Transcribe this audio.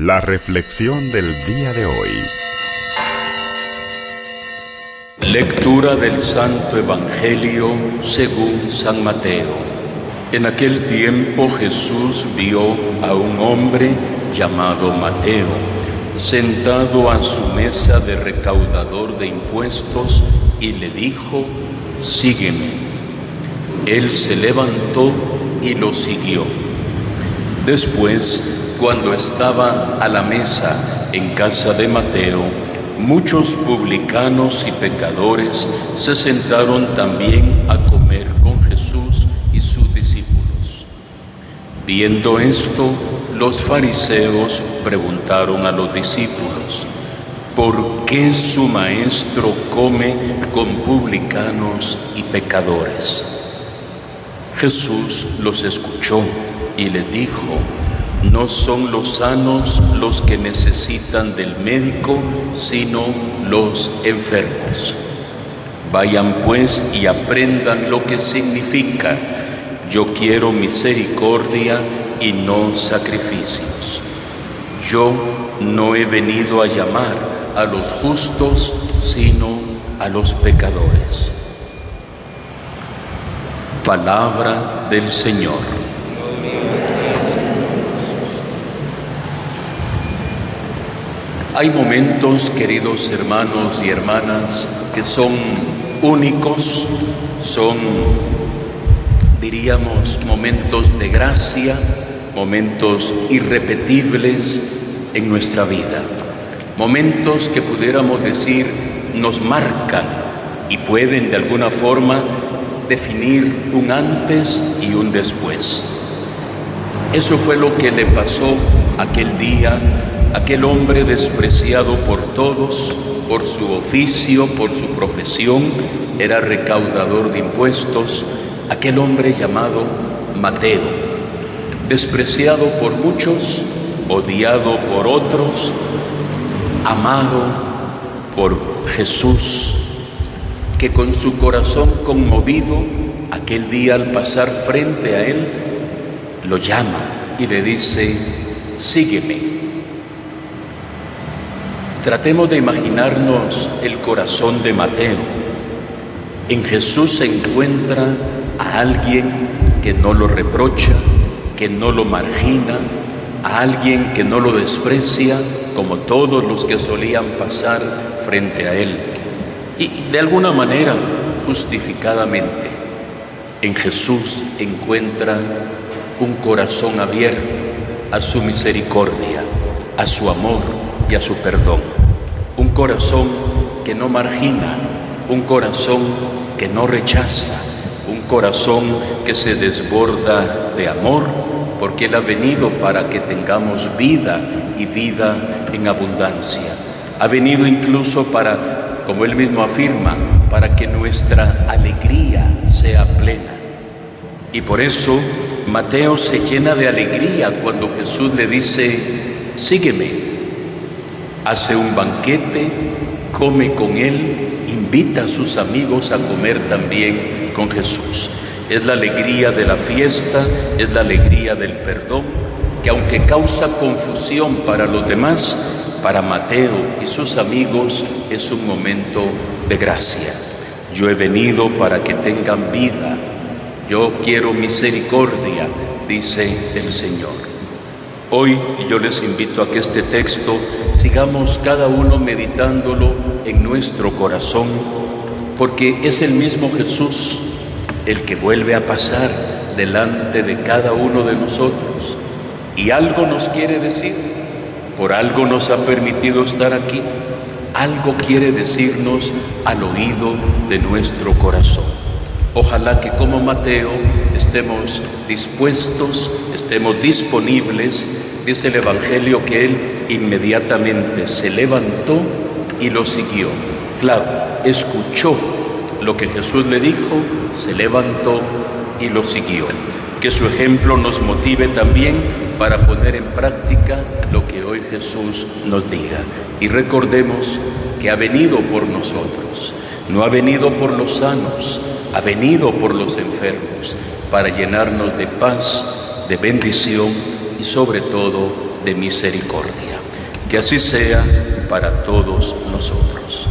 La reflexión del día de hoy. Lectura del Santo Evangelio según San Mateo. En aquel tiempo Jesús vio a un hombre llamado Mateo sentado a su mesa de recaudador de impuestos y le dijo, sígueme. Él se levantó y lo siguió. Después, cuando estaba a la mesa en casa de Mateo, muchos publicanos y pecadores se sentaron también a comer con Jesús y sus discípulos. Viendo esto, los fariseos preguntaron a los discípulos, ¿por qué su maestro come con publicanos y pecadores? Jesús los escuchó y le dijo, no son los sanos los que necesitan del médico, sino los enfermos. Vayan pues y aprendan lo que significa, yo quiero misericordia y no sacrificios. Yo no he venido a llamar a los justos, sino a los pecadores. Palabra del Señor. Hay momentos, queridos hermanos y hermanas, que son únicos, son, diríamos, momentos de gracia, momentos irrepetibles en nuestra vida, momentos que pudiéramos decir nos marcan y pueden de alguna forma definir un antes y un después. Eso fue lo que le pasó aquel día aquel hombre despreciado por todos, por su oficio, por su profesión, era recaudador de impuestos, aquel hombre llamado Mateo, despreciado por muchos, odiado por otros, amado por Jesús, que con su corazón conmovido, aquel día al pasar frente a él, lo llama y le dice, sígueme. Tratemos de imaginarnos el corazón de Mateo. En Jesús se encuentra a alguien que no lo reprocha, que no lo margina, a alguien que no lo desprecia, como todos los que solían pasar frente a él. Y de alguna manera, justificadamente, en Jesús encuentra un corazón abierto a su misericordia, a su amor y a su perdón corazón que no margina, un corazón que no rechaza, un corazón que se desborda de amor, porque Él ha venido para que tengamos vida y vida en abundancia. Ha venido incluso para, como Él mismo afirma, para que nuestra alegría sea plena. Y por eso Mateo se llena de alegría cuando Jesús le dice, sígueme hace un banquete, come con él, invita a sus amigos a comer también con Jesús. Es la alegría de la fiesta, es la alegría del perdón, que aunque causa confusión para los demás, para Mateo y sus amigos es un momento de gracia. Yo he venido para que tengan vida, yo quiero misericordia, dice el Señor. Hoy yo les invito a que este texto sigamos cada uno meditándolo en nuestro corazón, porque es el mismo Jesús el que vuelve a pasar delante de cada uno de nosotros y algo nos quiere decir, por algo nos ha permitido estar aquí, algo quiere decirnos al oído de nuestro corazón. Ojalá que como Mateo estemos dispuestos, estemos disponibles. Dice el Evangelio que él inmediatamente se levantó y lo siguió. Claro, escuchó lo que Jesús le dijo, se levantó y lo siguió. Que su ejemplo nos motive también para poner en práctica lo que hoy Jesús nos diga. Y recordemos que ha venido por nosotros, no ha venido por los sanos, ha venido por los enfermos para llenarnos de paz, de bendición y sobre todo de misericordia. Que así sea para todos nosotros.